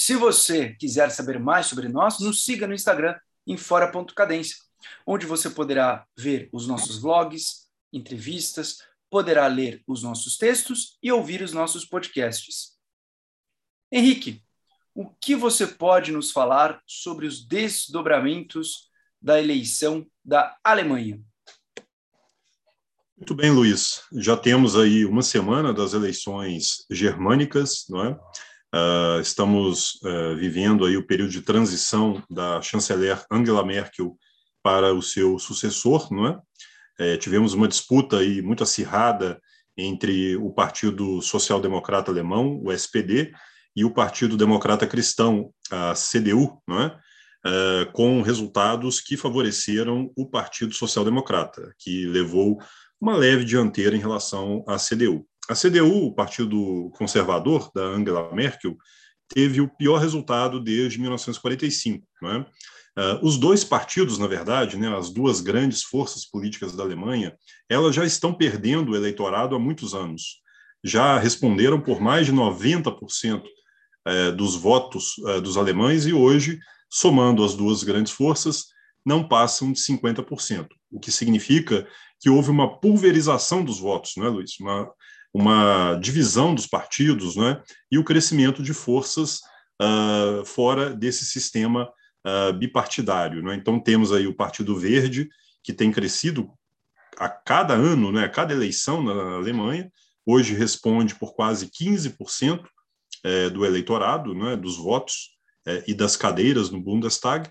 Se você quiser saber mais sobre nós, nos siga no Instagram em fora.cadência, onde você poderá ver os nossos vlogs, entrevistas, poderá ler os nossos textos e ouvir os nossos podcasts. Henrique, o que você pode nos falar sobre os desdobramentos da eleição da Alemanha? Muito bem, Luiz. Já temos aí uma semana das eleições germânicas, não é? Uh, estamos uh, vivendo aí o período de transição da chanceler Angela Merkel para o seu sucessor, não é? é tivemos uma disputa aí muito acirrada entre o Partido Social Democrata Alemão, o SPD, e o Partido Democrata Cristão, a CDU, não é? Uh, com resultados que favoreceram o Partido Social Democrata, que levou uma leve dianteira em relação à CDU. A CDU, o Partido Conservador da Angela Merkel, teve o pior resultado desde 1945. Né? Uh, os dois partidos, na verdade, né, as duas grandes forças políticas da Alemanha, elas já estão perdendo o eleitorado há muitos anos. Já responderam por mais de 90% uh, dos votos uh, dos alemães e hoje, somando as duas grandes forças, não passam de 50%, o que significa que houve uma pulverização dos votos, não é, Luiz? Uma, uma divisão dos partidos né, e o crescimento de forças uh, fora desse sistema uh, bipartidário. Né? Então, temos aí o Partido Verde, que tem crescido a cada ano, né, a cada eleição na Alemanha, hoje responde por quase 15% é, do eleitorado, né, dos votos é, e das cadeiras no Bundestag.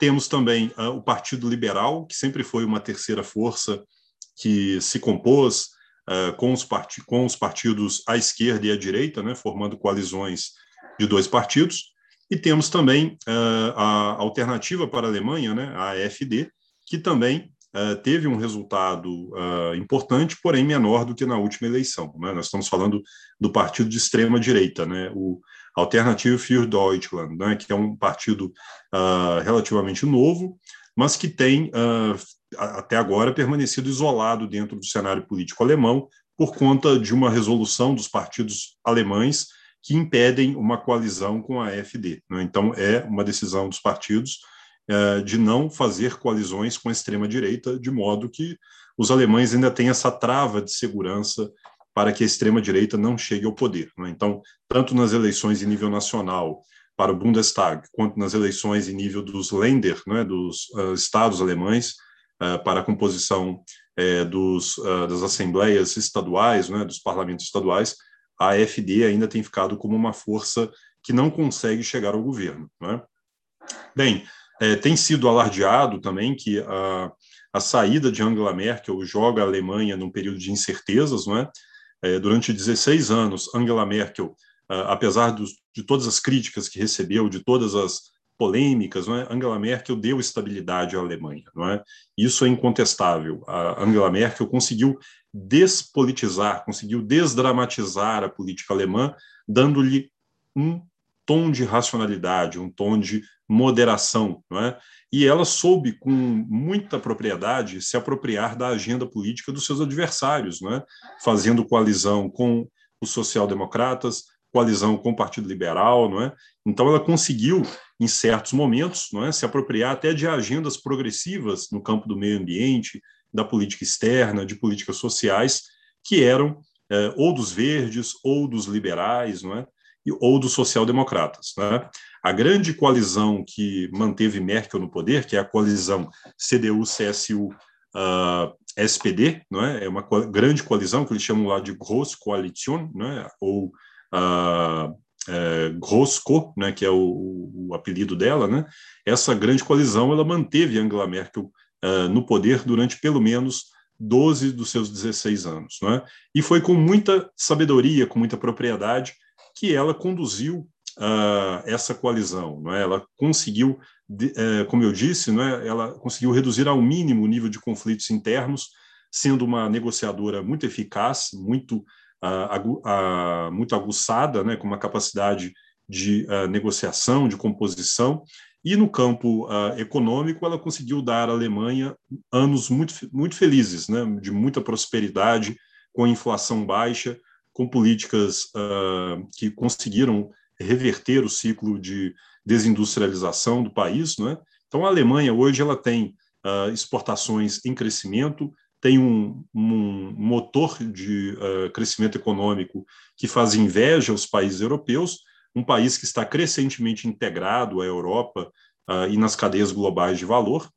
Temos também uh, o Partido Liberal, que sempre foi uma terceira força que se compôs uh, com, os com os partidos à esquerda e à direita, né, formando coalizões de dois partidos. E temos também uh, a alternativa para a Alemanha, né, a AfD, que também uh, teve um resultado importante, porém menor do que na última eleição. Né? Nós estamos falando do partido de extrema direita, né? o Alternative für Deutschland, né? que é um partido relativamente novo, mas que tem até agora permanecido isolado dentro do cenário político alemão por conta de uma resolução dos partidos alemães que impedem uma coalizão com a AfD. Né? Então, é uma decisão dos partidos é, de não fazer coalizões com a extrema-direita, de modo que os alemães ainda têm essa trava de segurança para que a extrema-direita não chegue ao poder. Né? Então, tanto nas eleições em nível nacional para o Bundestag, quanto nas eleições em nível dos Länder, né, dos uh, estados alemães, para a composição uh, dos, das assembleias estaduais, né, dos parlamentos estaduais, a AfD ainda tem ficado como uma força que não consegue chegar ao governo. Né? Bem, é, tem sido alardeado também que a, a saída de Angela Merkel joga a Alemanha num período de incertezas, não é? é durante 16 anos, Angela Merkel, apesar dos, de todas as críticas que recebeu, de todas as polêmicas, não é? Angela Merkel deu estabilidade à Alemanha, não é? Isso é incontestável. A Angela Merkel conseguiu despolitizar, conseguiu desdramatizar a política alemã, dando-lhe um tom de racionalidade, um tom de moderação, não é? E ela soube com muita propriedade se apropriar da agenda política dos seus adversários, não é? Fazendo coalizão com os social-democratas, coalizão com o Partido Liberal, não é? Então ela conseguiu em certos momentos, não é, se apropriar até de agendas progressivas no campo do meio ambiente, da política externa, de políticas sociais, que eram é, ou dos verdes ou dos liberais, não é? ou dos social-democratas. Né? A grande coalizão que manteve Merkel no poder, que é a coalizão CDU-CSU uh, SPD, não é? é uma co grande coalizão que eles chamam lá de Großkoalition, não é? ou uh, é, Grosko, né, que é o, o, apelido dela, né, essa grande coalizão ela manteve Angela Merkel uh, no poder durante pelo menos 12 dos seus 16 anos. Né, e foi com muita sabedoria, com muita propriedade, que ela conduziu uh, essa coalizão. Não é? Ela conseguiu, de, uh, como eu disse, não é? ela conseguiu reduzir ao mínimo o nível de conflitos internos, sendo uma negociadora muito eficaz, muito, uh, muito aguçada, né? com uma capacidade de negociação, de composição, e no campo uh, econômico, ela conseguiu dar à Alemanha anos muito, muito felizes, né, de muita prosperidade, com inflação baixa, com políticas uh, que conseguiram reverter o ciclo de desindustrialização do país. Né? Então, a Alemanha hoje ela tem uh, exportações em crescimento, tem um, um motor de crescimento econômico que faz inveja aos países europeus, um país que está crescentemente integrado à Europa uh, e nas cadeias globais de valor.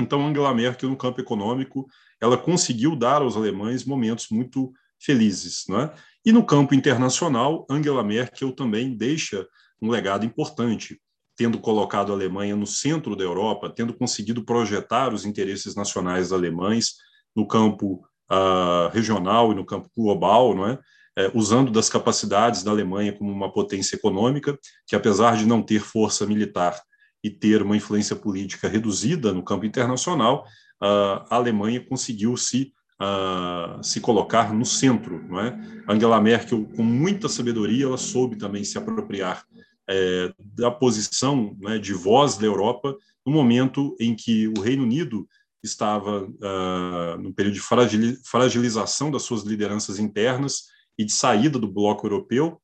Então, Angela Merkel, no campo econômico, ela conseguiu dar aos alemães momentos muito felizes. Né? E no campo internacional, Angela Merkel também deixa um legado importante, tendo colocado a Alemanha no centro da Europa, tendo conseguido projetar os interesses nacionais alemães no campo uh, regional e no campo global, não é? é, usando das capacidades da Alemanha como uma potência econômica, que apesar de não ter força militar e ter uma influência política reduzida no campo internacional, a Alemanha conseguiu se Uh, se colocar no centro, não é? Angela Merkel, com muita sabedoria, ela soube também se apropriar é, da posição né, de voz da Europa no momento em que o Reino Unido estava uh, no período de fragilização das suas lideranças internas e de saída do bloco europeu,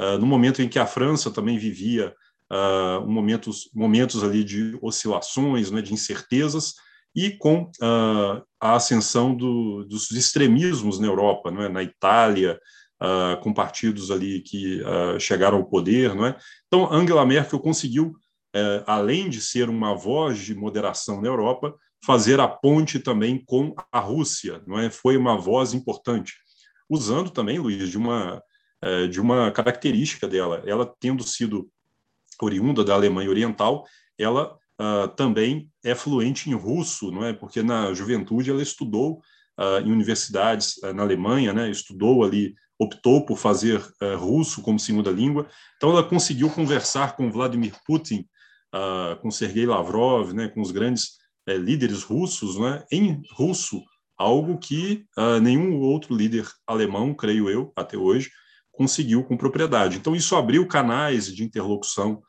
uh, no momento em que a França também vivia uh, momentos, momentos ali de oscilações, né, de incertezas, e com uh, a ascensão do, dos extremismos na Europa, é? na Itália, uh, com partidos ali que uh, chegaram ao poder. É? Então, Angela Merkel conseguiu, além de ser uma voz de moderação na Europa, fazer a ponte também com a Rússia. Não é? Foi uma voz importante usando também, Luiz, de uma, é, de uma característica dela. Ela, tendo sido oriunda da Alemanha Oriental, ela uh, também é fluente em russo, não é? Porque na juventude ela estudou uh, em universidades uh, na Alemanha, né? Estudou ali, optou por fazer russo como segunda língua. Então ela conseguiu conversar com Vladimir Putin, com Sergei Lavrov, né? Com os grandes líderes russos, né? Em russo algo que uh, nenhum outro líder alemão, creio eu, até hoje, conseguiu com propriedade. Então, isso abriu canais de interlocução,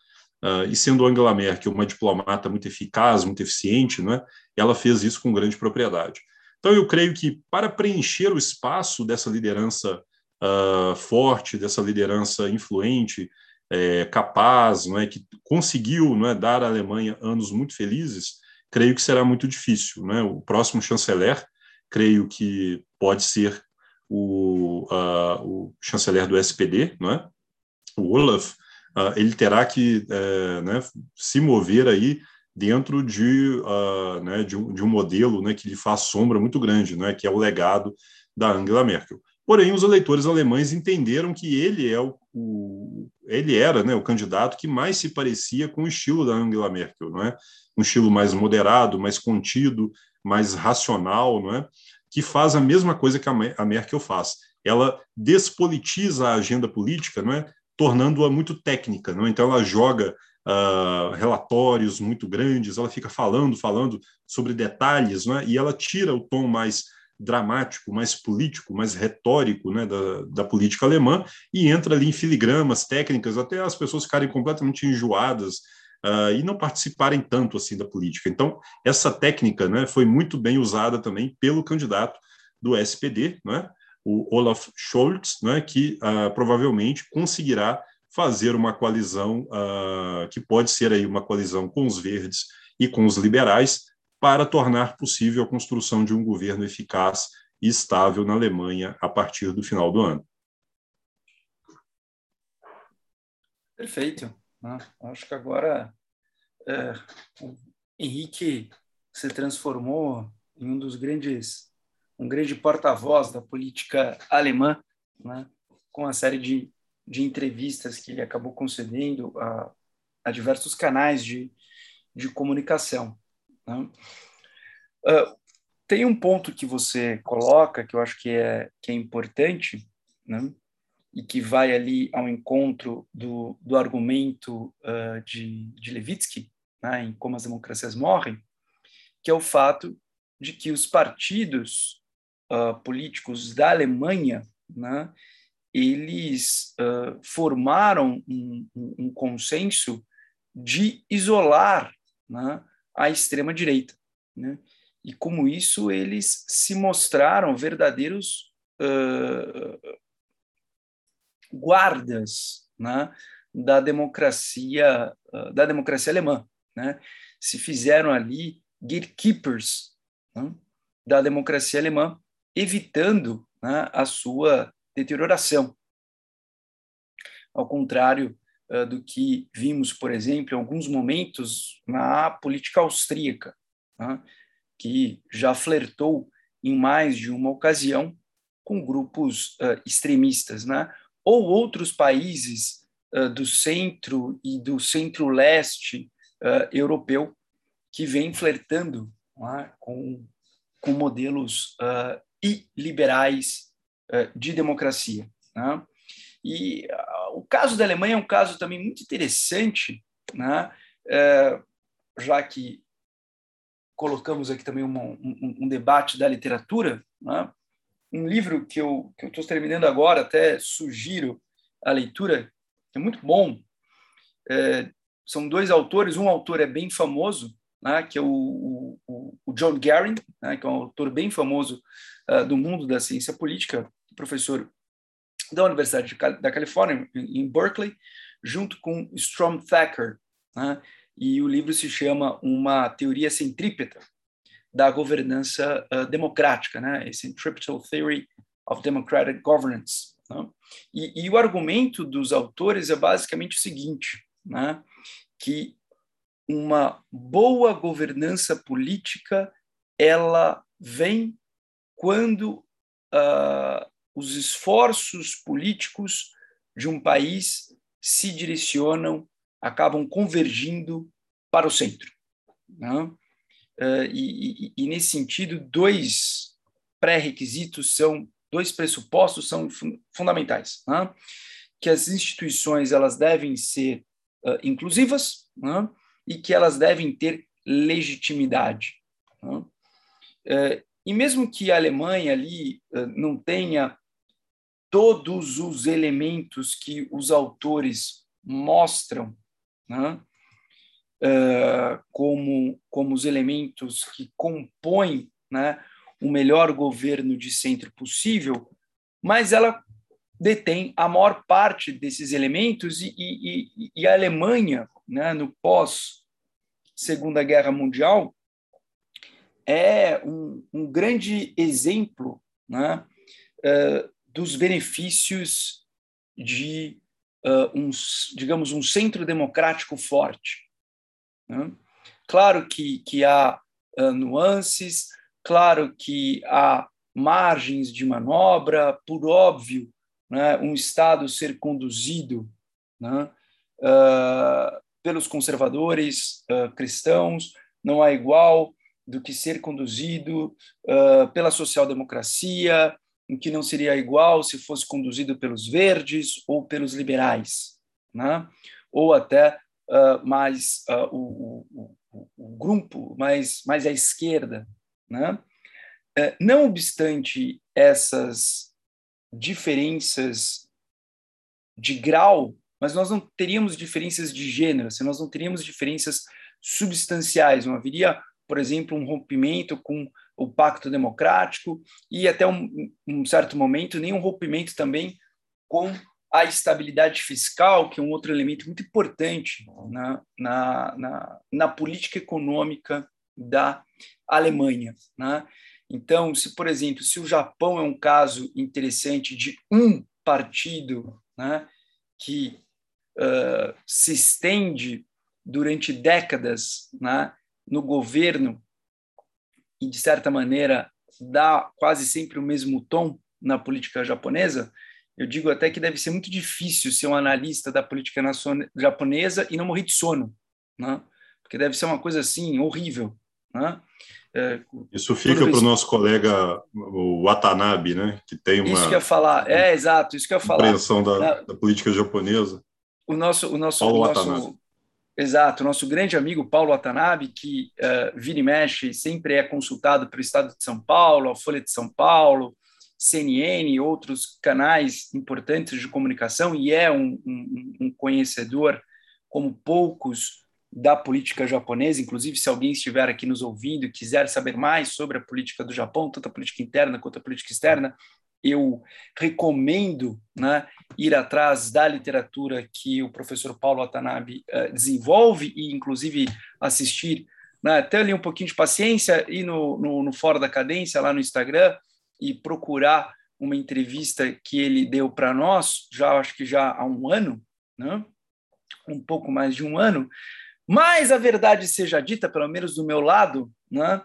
uh, e sendo Angela Merkel uma diplomata muito eficaz, muito eficiente, né, ela fez isso com grande propriedade. Então, eu creio que para preencher o espaço dessa liderança uh, forte, dessa liderança influente, é, capaz, não é, que conseguiu não é, dar à Alemanha anos muito felizes, creio que será muito difícil. Né? O próximo chanceler creio que pode ser o, uh, o chanceler do SPD, não é? o Olaf, uh, ele terá que uh, né, se mover aí dentro de, né, de, um, de, um, modelo né, que lhe faz sombra muito grande, né, que é o legado da Angela Merkel. Porém, os eleitores alemães entenderam que ele é o, o, ele era né, o candidato que mais se parecia com o estilo da Angela Merkel, não é? Um estilo mais moderado, mais contido, mais racional, não é? que faz a mesma coisa que a Merkel faz. Ela despolitiza a agenda política, não é? tornando-a muito técnica. Não é? Então, ela joga uh, relatórios muito grandes, ela fica falando, falando sobre detalhes, não é? e ela tira o tom mais dramático, mais político, mais retórico né, da, da política alemã e entra ali em filigramas técnicas, até as pessoas ficarem completamente enjoadas uh, e não participarem tanto assim da política. Então, essa técnica né, foi muito bem usada também pelo candidato do SPD, né, o Olaf Scholz, né, que uh, provavelmente conseguirá fazer uma coalizão uh, que pode ser aí uma coalizão com os verdes e com os liberais para tornar possível a construção de um governo eficaz e estável na Alemanha a partir do final do ano. Perfeito. Né? Acho que agora é, Henrique se transformou em um dos grandes, um grande porta-voz da política alemã, né? com a série de, de entrevistas que ele acabou concedendo a, a diversos canais de, de comunicação. Né? Uh, tem um ponto que você coloca que eu acho que é, que é importante, né? e que vai ali ao encontro do, do argumento uh, de, de Levitsky, né, em Como as Democracias Morrem, que é o fato de que os partidos uh, políticos da Alemanha, né, eles uh, formaram um, um, consenso de isolar né, a extrema-direita. Né? E, como isso, eles se mostraram verdadeiros uh, guardas né, da democracia uh, da democracia alemã. Né? Se fizeram ali gatekeepers né, da democracia alemã, evitando né, a sua deterioração. Ao contrário uh, do que vimos, por exemplo, em alguns momentos na política austríaca, né, que já flertou em mais de uma ocasião com grupos uh, extremistas, né? ou outros países uh, do centro e do centro-leste europeu que vêm flertando né, com, com modelos iliberais eh, de democracia. Né? E uh, caso da Alemanha é um caso também muito interessante, né? Eh, já que colocamos aqui também uma, um, um, debate da literatura. Né? Um livro que eu que estou terminando agora, até sugiro a leitura, é muito bom. É, são dois autores, um autor é bem famoso, né, que é o, o, o John Garring, né, que é um autor bem famoso uh, do mundo da ciência política, professor da Universidade da Califórnia, em Berkeley, junto com Strom Thacker, né, e o livro se chama Uma Teoria Centrípeta da Governança uh, Democrática, né, a Centripetal Theory of Democratic Governance. Né? E, e, o argumento dos autores é basicamente o seguinte, né, que uma boa governança política ela vem quando uh, os esforços políticos de um país se direcionam, acabam convergindo para o centro. Né? Uh, e, e, e, nesse sentido, dois pré-requisitos são, dois pressupostos são fundamentais, né? que as instituições elas devem ser uh, inclusivas, né? e que elas devem ter legitimidade. É, e mesmo que a Alemanha ali é, não tenha todos os elementos que os autores mostram né, é, como, como os elementos que compõem né, o melhor governo de centro possível, mas ela detém a maior parte desses elementos e, e, e a Alemanha, né, no pós Segunda Guerra Mundial, é um, um grande exemplo né, uh, dos benefícios de uh, um, digamos, um centro democrático forte. Né? Claro que, que há uh, nuances, claro que há margens de manobra, por óbvio, né, um Estado ser conduzido né, uh, pelos conservadores cristãos não há igual do que ser conduzido pela social-democracia, em que não seria igual se fosse conduzido pelos verdes ou pelos liberais, né? ou até mais o, o, o, grupo mais, mais à esquerda. Né? não obstante essas diferenças de grau, mas nós não teríamos diferenças de gênero, se nós não teríamos diferenças substanciais, não haveria, por exemplo, um rompimento com o pacto democrático e até um, um certo momento nem um rompimento também com a estabilidade fiscal, que é um outro elemento muito importante na, na, na, na política econômica da Alemanha. Né? Então, se, por exemplo, se o Japão é um caso interessante de um partido né, que uh, se estende durante décadas né, no governo e, de certa maneira, dá quase sempre o mesmo tom na política japonesa, eu digo até que deve ser muito difícil ser um analista da política japonesa e não morrer de sono, né? porque deve ser uma coisa assim horrível Né? É, isso fica para o nosso colega o Watanabe, né? que tem uma. Isso que eu ia falar, é exato, isso que eu ia falar. Compreensão da, da política japonesa. O nosso, o nosso, Paulo o nosso Watanabe. Exato, nosso grande amigo Paulo Watanabe, que uh, vira e mexe, sempre é consultado pelo Estado de São Paulo, a Folha de São Paulo, CNN e outros canais importantes de comunicação, e é um, um, um conhecedor como poucos da política japonesa. Inclusive, se alguém estiver aqui nos ouvindo e quiser saber mais sobre a política do Japão, tanto a política interna quanto a política externa, eu recomendo né, ir atrás da literatura que o professor Paulo Watanabe uh, desenvolve e, inclusive, assistir, né, ter ali um pouquinho de paciência, ir no, no, no Fora da Cadência, lá no Instagram, e procurar uma entrevista que ele deu para nós, já acho que já há um ano, né, um pouco mais de um ano, mas a verdade seja dita, pelo menos do meu lado, né,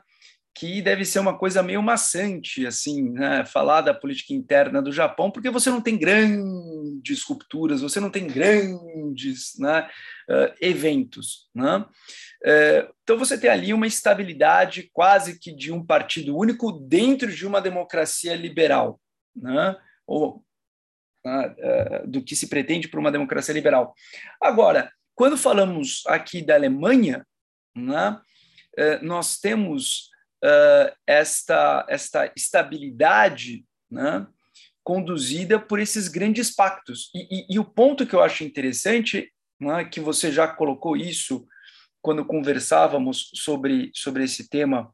que deve ser uma coisa meio maçante, assim, né? falar da política interna do Japão, porque você não tem grandes rupturas, você não tem grandes né, uh, eventos. Né? Uh, então você tem ali uma estabilidade quase que de um partido único dentro de uma democracia liberal, né? ou uh, do que se pretende por uma democracia liberal. Agora, quando falamos aqui da Alemanha, né, nós temos uh, esta, esta estabilidade né, conduzida por esses grandes pactos. E, e, e, o ponto que eu acho interessante, né, que você já colocou isso quando conversávamos sobre, sobre esse tema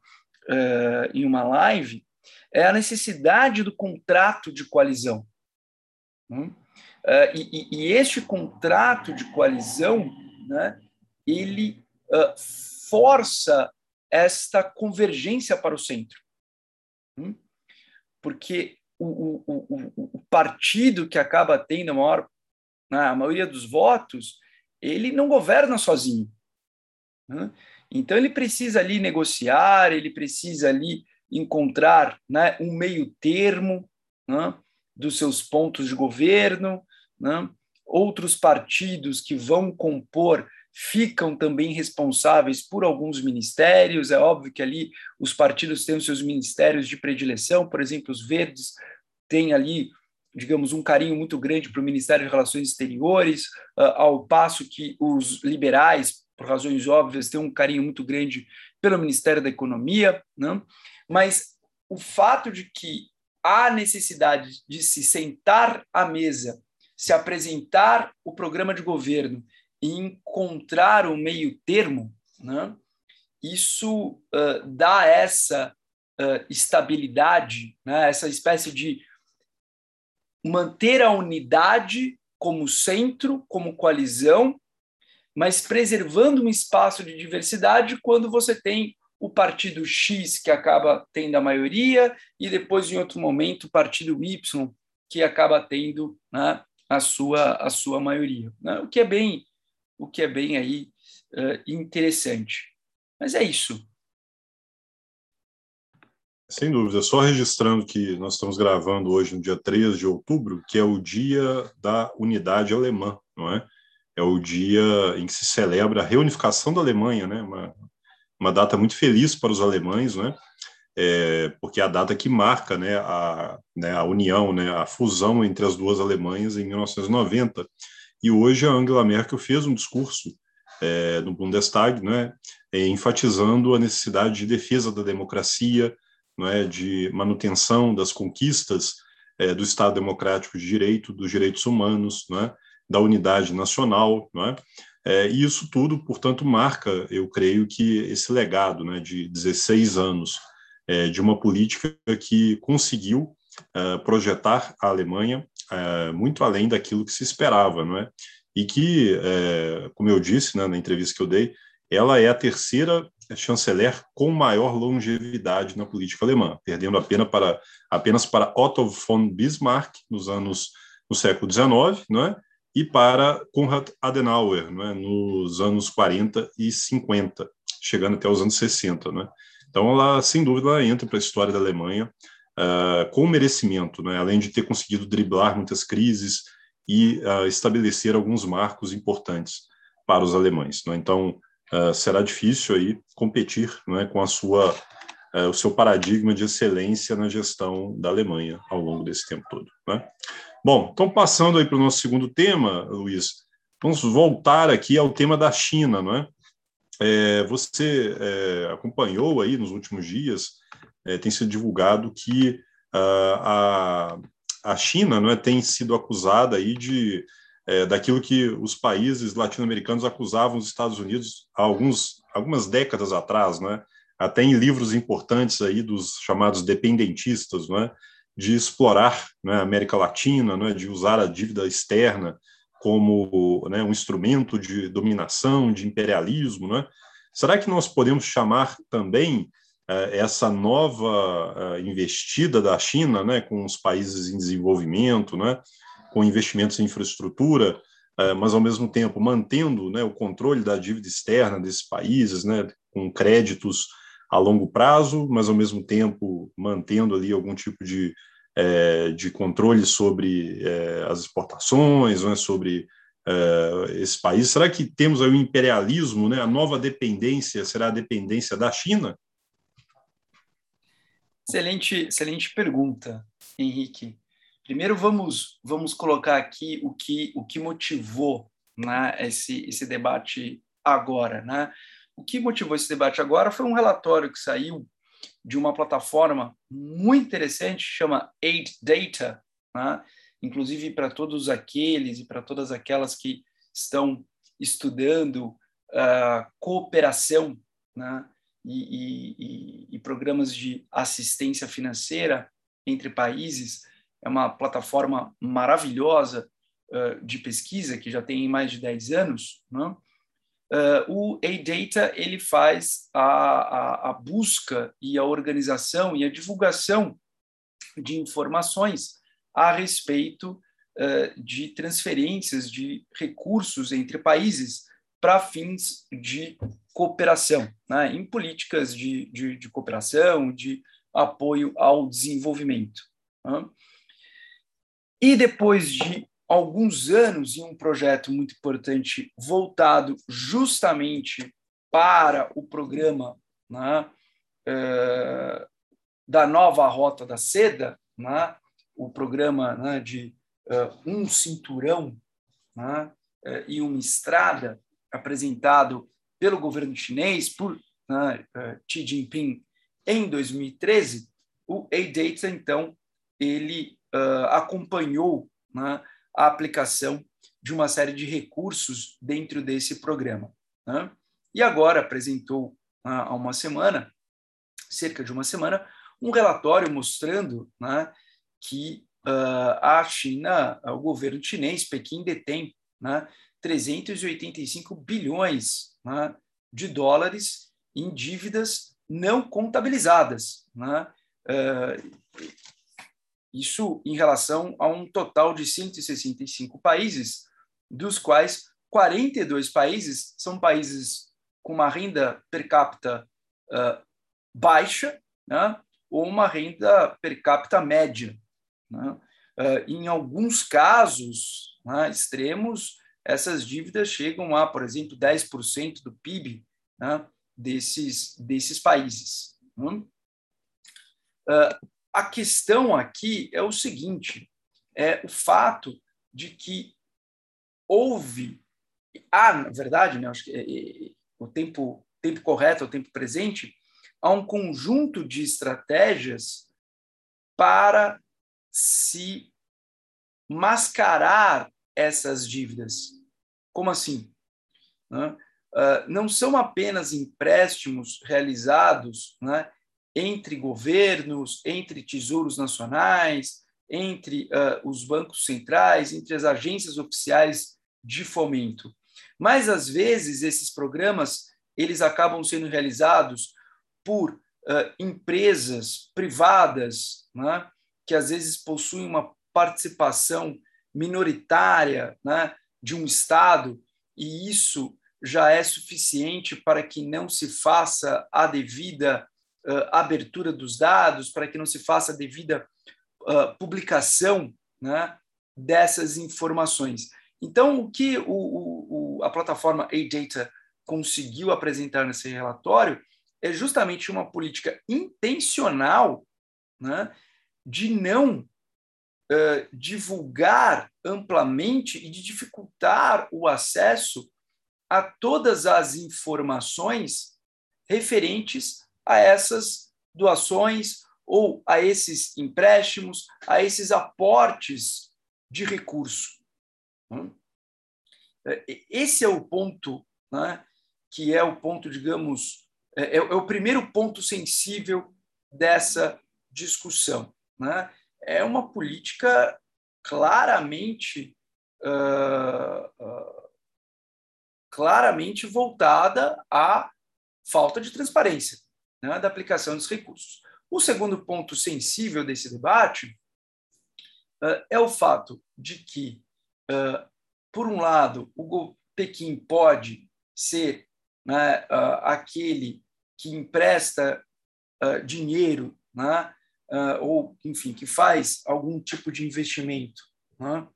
uh, em uma live, é a necessidade do contrato de coalizão. Né? Uh, e, e, este contrato de coalizão, né, ele uh, força esta convergência para o centro. Hum? Porque o, o, o, o partido que acaba tendo a, maior, né, a maioria dos votos, ele não governa sozinho. Né? Então, ele precisa ali negociar, ele precisa ali encontrar né, um meio termo né, dos seus pontos de governo, né? outros partidos que vão compor ficam também responsáveis por alguns ministérios. É óbvio que ali os partidos têm os seus ministérios de predileção, por exemplo, os verdes têm ali, digamos, um carinho muito grande para o Ministério de Relações Exteriores, ah, ao passo que os liberais, por razões óbvias, têm um carinho muito grande pelo Ministério da Economia. Né? Mas o fato de que há necessidade de se sentar à mesa, se apresentar o programa de governo encontrar o meio termo, né? isso uh, dá essa uh, estabilidade, né? essa espécie de manter a unidade como centro, como coalizão, mas preservando um espaço de diversidade quando você tem o partido X que acaba tendo a maioria e depois em outro momento o partido Y que acaba tendo né, a sua a sua maioria, né? o que é bem o que é bem aí uh, interessante. Mas é isso. Sem dúvida, só registrando que nós estamos gravando hoje no dia 13 de outubro, que é o dia da unidade alemã, não é? É o dia em que se celebra a reunificação da Alemanha, né? Uma, uma data muito feliz para os alemães, né? É, porque é a data que marca né, a, né, a união, né, a fusão entre as duas Alemanhas em 1990. E hoje a Angela Merkel fez um discurso é, no Bundestag, né, é, enfatizando a necessidade de defesa da democracia, é, de manutenção das conquistas é, do Estado Democrático de Direito, dos direitos humanos, é, da unidade nacional. É, e isso tudo, portanto, marca, eu creio que esse legado né, de 16 anos é, de uma política que conseguiu projetar a Alemanha é, muito além daquilo que se esperava, não é? E que, é, como eu disse né, na entrevista que eu dei, ela é a terceira chanceler com maior longevidade na política alemã, perdendo apenas para, apenas para Otto von Bismarck nos anos no século XIX, não é? E para Konrad Adenauer, não é? Nos anos 40 e 50, chegando até os anos 60, não é? Então, ela, sem dúvida, ela entra para a história da Alemanha uh, com merecimento, né? além de ter conseguido driblar muitas crises e uh, estabelecer alguns marcos importantes para os alemães. Né? Então, uh, será difícil aí competir não é, com a sua, o seu paradigma de excelência na gestão da Alemanha ao longo desse tempo todo. Né? Bom, então passando aí para o nosso segundo tema, Luiz, vamos voltar aqui ao tema da China, não é? é você é, acompanhou aí nos últimos dias, é, tem sido divulgado que uh, a, a China não é, tem sido acusada aí de é, daquilo que os países latino-americanos acusavam os Estados Unidos há alguns, algumas décadas atrás, né? até em livros importantes aí dos chamados dependentistas, né? de explorar né, a América Latina, né? de usar a dívida externa como né, um instrumento de dominação, de imperialismo. Né? Será que nós podemos chamar também essa nova eh, investida da China né, com os países em desenvolvimento, né, com investimentos em infraestrutura, eh, mas ao mesmo tempo mantendo né, o controle da dívida externa desses países, né, com créditos a longo prazo, mas ao mesmo tempo mantendo ali algum tipo de, é, de controle sobre é, as exportações, né, sobre é, esse país. Será que temos aí o imperialismo, né, a nova dependência será a dependência da China? Excelente, excelente pergunta, Henrique. Primeiro vamos vamos colocar aqui o que o que motivou né, esse esse debate agora, né? O que motivou esse debate agora foi um relatório que saiu de uma plataforma muito interessante chama Aid Data, né? inclusive para todos aqueles e para todas aquelas que estão estudando uh, cooperação né? E, e, e programas de assistência financeira entre países é uma plataforma maravilhosa uh, de pesquisa que já tem mais de 10 anos? Uh, o A-Data ele faz a, a, a, busca e a organização e a divulgação de informações a respeito uh, de transferências de recursos entre países para fins de cooperação, né, em políticas de, de, de, cooperação, de apoio ao desenvolvimento. Né? E depois de alguns anos em um projeto muito importante voltado justamente para o programa né, uh, da nova Rota da Seda, né, o programa né, de uh, um cinturão né, uh, e uma estrada apresentado pelo governo chinês por né, Xi Jinping em 2013, o A-Data, então, ele uh, acompanhou né, a aplicação de uma série de recursos dentro desse programa. Né? E agora apresentou uh, há uma semana, cerca de uma semana, um relatório mostrando né, que uh, a China, o governo chinês, Pequim, detém né, 385 bilhões né, de dólares em dívidas não contabilizadas. Né? Uh, isso em relação a um total de 165 países, dos quais 42 países são países com uma renda per capita uh, baixa, né, ou uma renda per capita média. Né? Uh, em alguns casos né, extremos, essas dívidas chegam a, por exemplo, 10% do PIB né, desses, desses países. Uh, a questão aqui é o seguinte: é o fato de que houve, há, na verdade, né, acho que é, é, o tempo, tempo correto, o tempo presente, há um conjunto de estratégias para se mascarar essas dívidas. Como assim? Uh, não são apenas empréstimos realizados né, entre governos, entre tesouros nacionais, entre uh, os bancos centrais, entre as agências oficiais de fomento. Mas às vezes esses programas eles acabam sendo realizados por uh, empresas privadas, né, que às vezes possuem uma participação minoritária né, de um Estado, e isso já é suficiente para que não se faça a devida uh, abertura dos dados, para que não se faça a devida uh, publicação né, dessas informações. Então, o que o, o, a plataforma A-Data conseguiu apresentar nesse relatório é justamente uma política intencional né, de não uh, divulgar amplamente e de dificultar o acesso a todas as informações referentes a essas doações ou a esses empréstimos, a esses aportes de recurso. Né? Esse é o ponto, né, que é o ponto, digamos, é, é, o primeiro ponto sensível dessa discussão. Né? É uma política claramente uh, uh, claramente voltada à falta de transparência né, da aplicação dos recursos. O segundo ponto sensível desse debate uh, é o fato de que, por um lado, o Pequim pode ser né, aquele que empresta dinheiro, né, ou, enfim, que faz algum tipo de investimento né,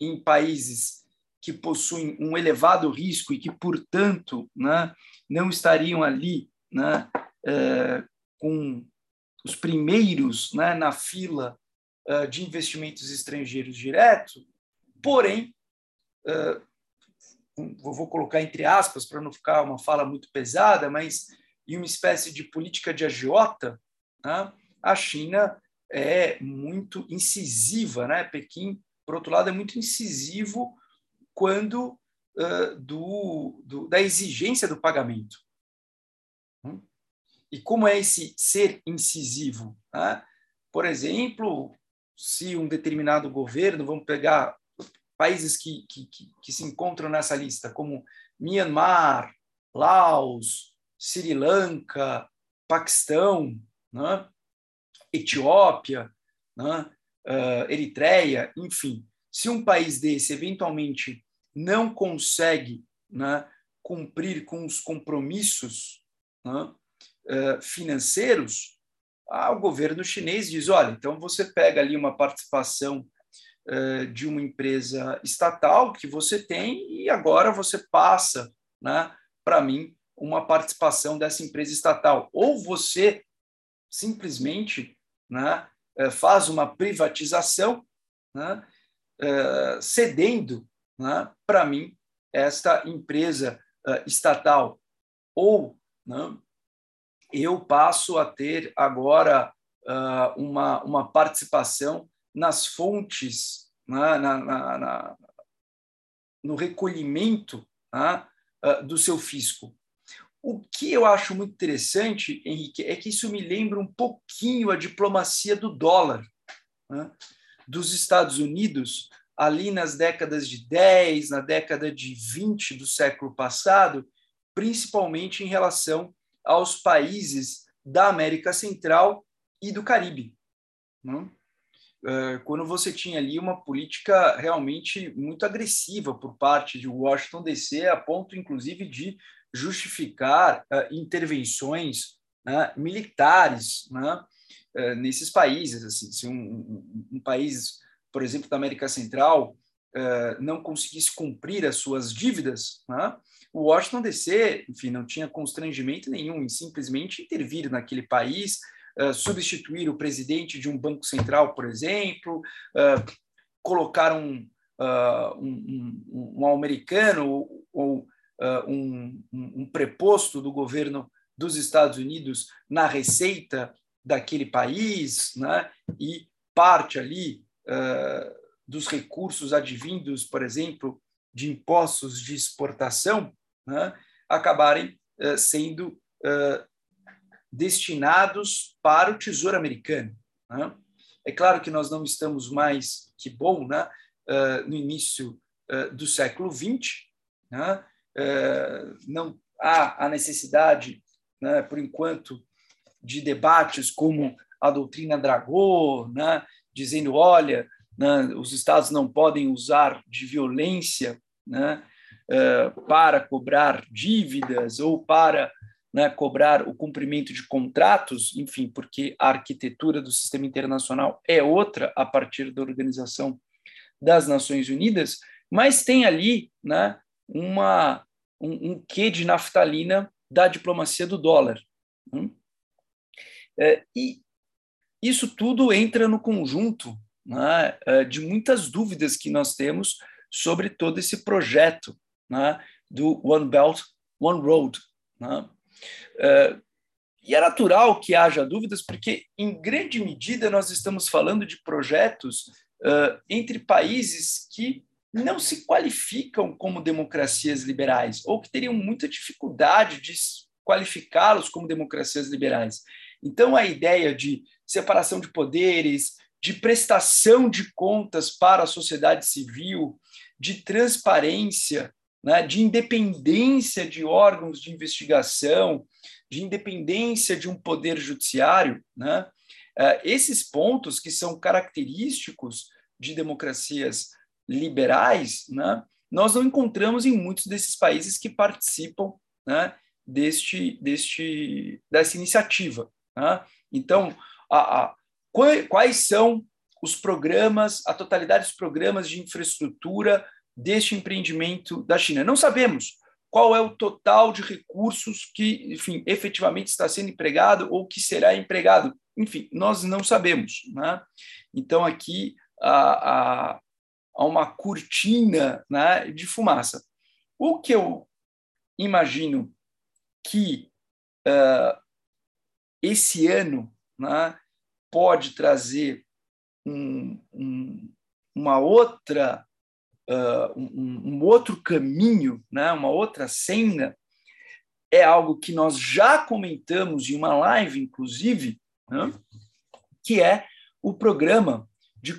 em países que possuem um elevado risco e que, portanto, né, não estariam ali né, com os primeiros né, na fila uh, de investimentos estrangeiros diretos, porém, uh, vou colocar entre aspas para não ficar uma fala muito pesada, mas em uma espécie de política de agiota, né, a China é muito incisiva, né? Pequim, por outro lado, é muito incisivo quando uh, do, do, da exigência do pagamento. Hum? E como é esse ser incisivo? Né? Por exemplo, se um determinado governo, vamos pegar países que, que, que, se encontram nessa lista, como Myanmar, Laos, Sri Lanka, Paquistão, né? Etiópia, né? uh, Eritreia, enfim. Se um país desse eventualmente não consegue né, cumprir com os compromissos né, eh, financeiros, o governo chinês diz: olha, então você pega ali uma participação eh, de uma empresa estatal que você tem e agora você passa né, para mim uma participação dessa empresa estatal. Ou você simplesmente né, eh, faz uma privatização, né, cedendo né, para mim esta empresa estatal. Ou né, eu passo a ter agora uma, uma participação nas fontes, né, na, na, na, no recolhimento né, do seu fisco. O que eu acho muito interessante, Henrique, é que isso me lembra um pouquinho a diplomacia do dólar né, dos Estados Unidos, ali nas décadas de 10, na década de 20 do século passado, principalmente em relação aos países da América Central e do Caribe. Né? É, quando você tinha ali uma política realmente muito agressiva por parte de Washington DC, a ponto, inclusive, de justificar uh, intervenções né, militares né, uh, nesses países. Assim, se um, um, um, país, por exemplo, da América Central, uh, não conseguisse cumprir as suas dívidas, né, o Washington DC, enfim, não tinha constrangimento nenhum em simplesmente intervir naquele país, substituir o presidente de um banco central, por exemplo, colocar um, um, um, um, americano ou um, um preposto do governo dos Estados Unidos na receita daquele país, né? e parte ali dos recursos advindos, por exemplo, de impostos de exportação, né, acabarem uh, sendo uh, destinados para o Tesouro Americano. Né? É claro que nós não estamos mais, que bom, né, uh, no início do século XX, né? Não há a necessidade, né, por enquanto, de debates como a doutrina Dragô, né, dizendo, olha, né, os estados não podem usar de violência né, eh, para cobrar dívidas ou para né, cobrar o cumprimento de contratos, enfim, porque a arquitetura do sistema internacional é outra a partir da Organização das Nações Unidas, mas tem ali né, uma, um, um quê de naftalina da diplomacia do dólar. Né? É, e isso tudo entra no conjunto né, é, de muitas dúvidas que nós temos sobre todo esse projeto né, do One Belt, One Road. Né? É, e é natural que haja dúvidas, porque, em grande medida, nós estamos falando de projetos uh, entre países que não se qualificam como democracias liberais, ou que teriam muita dificuldade de qualificá-los como democracias liberais. Então, a ideia de separação de poderes, de prestação de contas para a sociedade civil, de transparência, né, de independência de órgãos de investigação, de independência de um poder judiciário, né, uh, esses pontos que são característicos de democracias liberais, né, nós não encontramos em muitos desses países que participam né, deste, deste, dessa iniciativa. Né? Então, a, a, quais são os programas, a totalidade dos programas de infraestrutura deste empreendimento da China? Não sabemos qual é o total de recursos que, enfim, efetivamente está sendo empregado ou que será empregado. Enfim, nós não sabemos. Né? Então, aqui há, há uma cortina né, de fumaça. O que eu imagino que uh, esse ano né, pode trazer um, um, uma outra uh, um, um, outro caminho, né, uma outra cena, é algo que nós já comentamos em uma live, inclusive, né, que é o programa de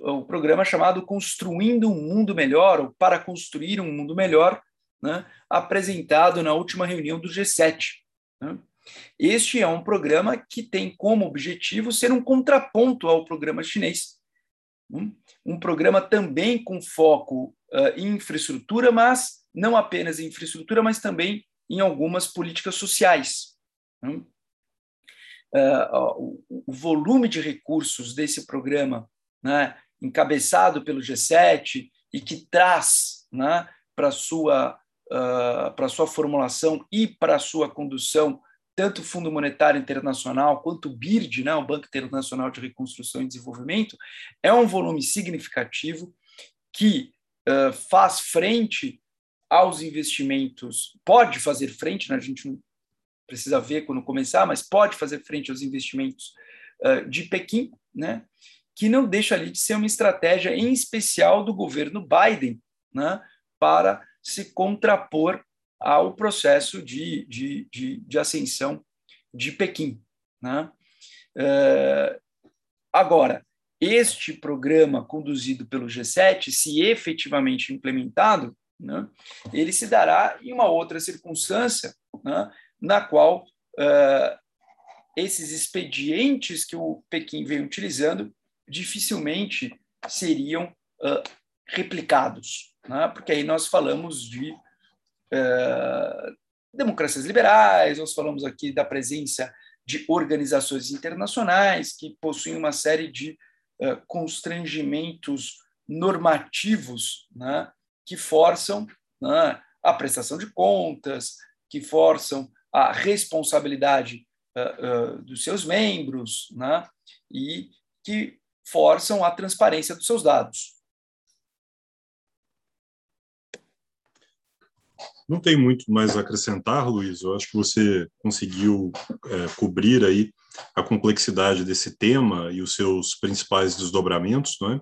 o programa chamado Construindo um Mundo Melhor ou para construir um mundo melhor, né, apresentado na última reunião do G7. Né. Este é um programa que tem como objetivo ser um contraponto ao programa chinês. Um programa também com foco uh, em infraestrutura, mas não apenas em infraestrutura, mas também em algumas políticas sociais. Uh, o volume de recursos desse programa, né, encabeçado pelo G7 e que traz né, para sua uh, para sua formulação e para sua condução tanto o Fundo Monetário Internacional quanto o BIRD, né, o Banco Internacional de Reconstrução e Desenvolvimento, é um volume significativo que uh, faz frente aos investimentos, pode fazer frente, né, a gente não precisa ver quando começar, mas pode fazer frente aos investimentos uh, de Pequim, né, que não deixa ali de ser uma estratégia, em especial do governo Biden, né, para se contrapor ao processo de, de, de, de ascensão de Pequim. Né? Uh, agora, este programa conduzido pelo G7, se efetivamente implementado, né, ele se dará em uma outra circunstância, né, na qual uh, esses expedientes que o Pequim vem utilizando dificilmente seriam uh, replicados, né, porque aí nós falamos de eh, democracias liberais, nós falamos aqui da presença de organizações internacionais que possuem uma série de uh, constrangimentos normativos né, que forçam né, a prestação de contas, que forçam a responsabilidade uh, uh, dos seus membros né, e que forçam a transparência dos seus dados. Não tem muito mais a acrescentar, Luiz. Eu acho que você conseguiu é, cobrir aí a complexidade desse tema e os seus principais desdobramentos. Não é?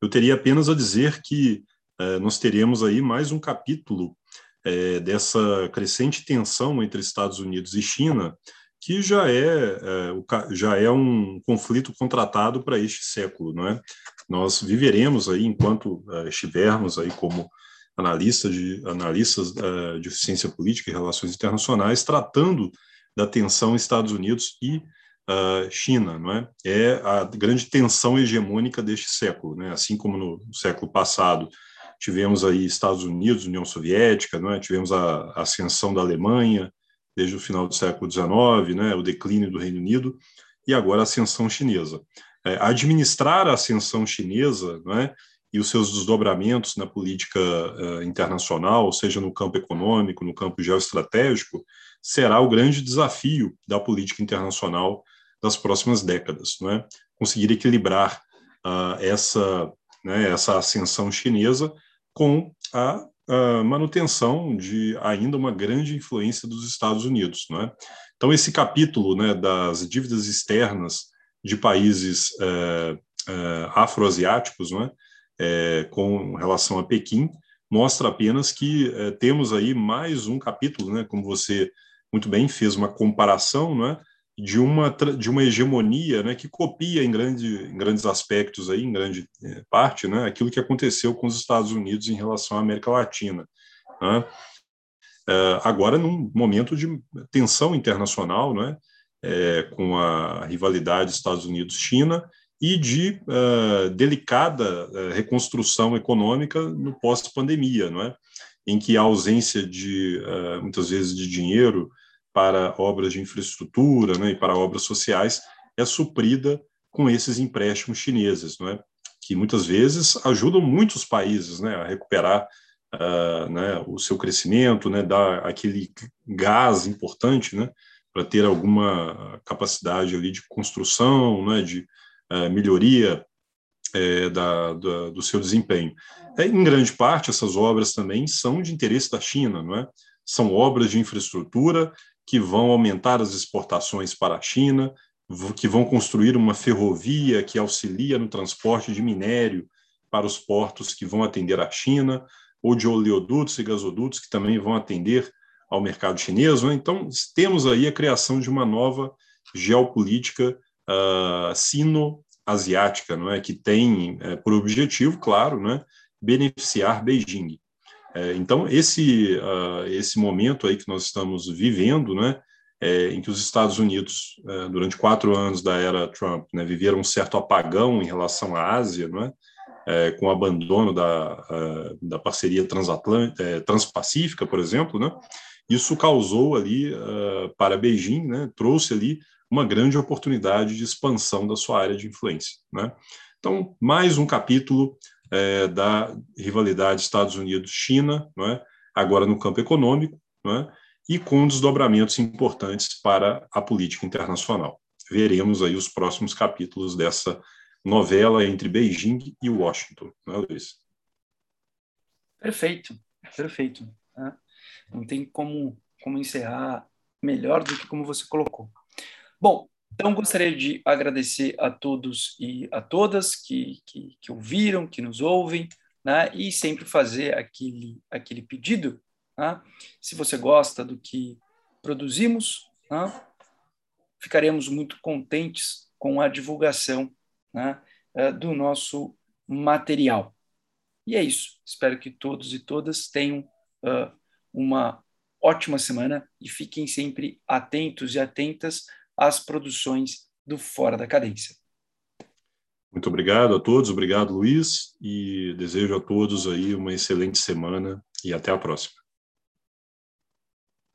Eu teria apenas a dizer que é, nós teremos aí mais um capítulo é, dessa crescente tensão entre Estados Unidos e China, que já é, é já é um conflito contratado para este século, não é? Nós viveremos aí enquanto é, estivermos aí como analista de, analistas uh, de ciência política e relações internacionais, tratando da tensão Estados Unidos e China, não é? É a grande tensão hegemônica deste século, né? Assim como no século passado tivemos aí Estados Unidos, União Soviética, não é? Tivemos a ascensão da Alemanha desde o final do século XIX, né? O declínio do Reino Unido e agora a ascensão chinesa. É, administrar a ascensão chinesa, não é? e os seus desdobramentos na política uh, internacional, seja no campo econômico, no campo geoestratégico, será o grande desafio da política internacional das próximas décadas, não é? Conseguir equilibrar uh, essa, né, essa ascensão chinesa com a, a, manutenção de ainda uma grande influência dos Estados Unidos, não é? Então esse capítulo, né, das dívidas externas de países uh, uh, afroasiáticos, não é? é, com relação a Pequim, mostra apenas que temos aí mais um capítulo, né, como você muito bem fez uma comparação, né, de uma de uma hegemonia, né, que copia em, grande, em grandes aspectos aí, em grande é, parte, né, aquilo que aconteceu com os Estados Unidos em relação à América Latina. Né? É, agora, num momento de tensão internacional, né, é, com a rivalidade Estados Unidos-China e de uh, delicada uh, reconstrução econômica no pós-pandemia, não é? em que a ausência de, muitas vezes, de dinheiro para obras de infraestrutura né, e para obras sociais é suprida com esses empréstimos chineses, não é? que muitas vezes ajudam muitos países né, a recuperar né, o seu crescimento, né, dar aquele gás importante né, para ter alguma capacidade ali de construção, né, de melhoria é, da, da, do seu desempenho. É, em grande parte, essas obras também são de interesse da China, não é? São obras de infraestrutura que vão aumentar as exportações para a China, que vão construir uma ferrovia que auxilia no transporte de minério para os portos que vão atender a China, ou de oleodutos e gasodutos que também vão atender ao mercado chinês. É? Então, temos aí a criação de uma nova geopolítica uh, sino-asiática, não é, que tem é, por objetivo, claro, né, beneficiar Beijing. É, então esse uh, esse momento aí que nós estamos vivendo, né, é, em que os Estados Unidos é, durante quatro anos da era Trump, né, viveram um certo apagão em relação à Ásia, não é, com o abandono da, uh, da parceria transatlântica, é, transpacífica, por exemplo, né, isso causou ali uh, para Beijing, né, trouxe ali uma grande oportunidade de expansão da sua área de influência. Né? Então, mais um capítulo é, da rivalidade Estados Unidos-China, é? agora no campo econômico, é? e com desdobramentos importantes para a política internacional. Veremos aí os próximos capítulos dessa novela entre Beijing e Washington, não é, Luiz? Perfeito, perfeito. Né? Não tem como, como encerrar melhor do que como você colocou. Bom, então gostaria de agradecer a todos e a todas que, que, que ouviram, que nos ouvem, né? e sempre fazer aquele, aquele pedido. Né? Se você gosta do que produzimos, né? ficaremos muito contentes com a divulgação né? Eh, do nosso material. E é isso. Espero que todos e todas tenham uh, uma ótima semana e fiquem sempre atentos e atentas as produções do Fora da Cadência. Muito obrigado a todos, obrigado Luiz, e desejo a todos aí uma excelente semana e até a próxima.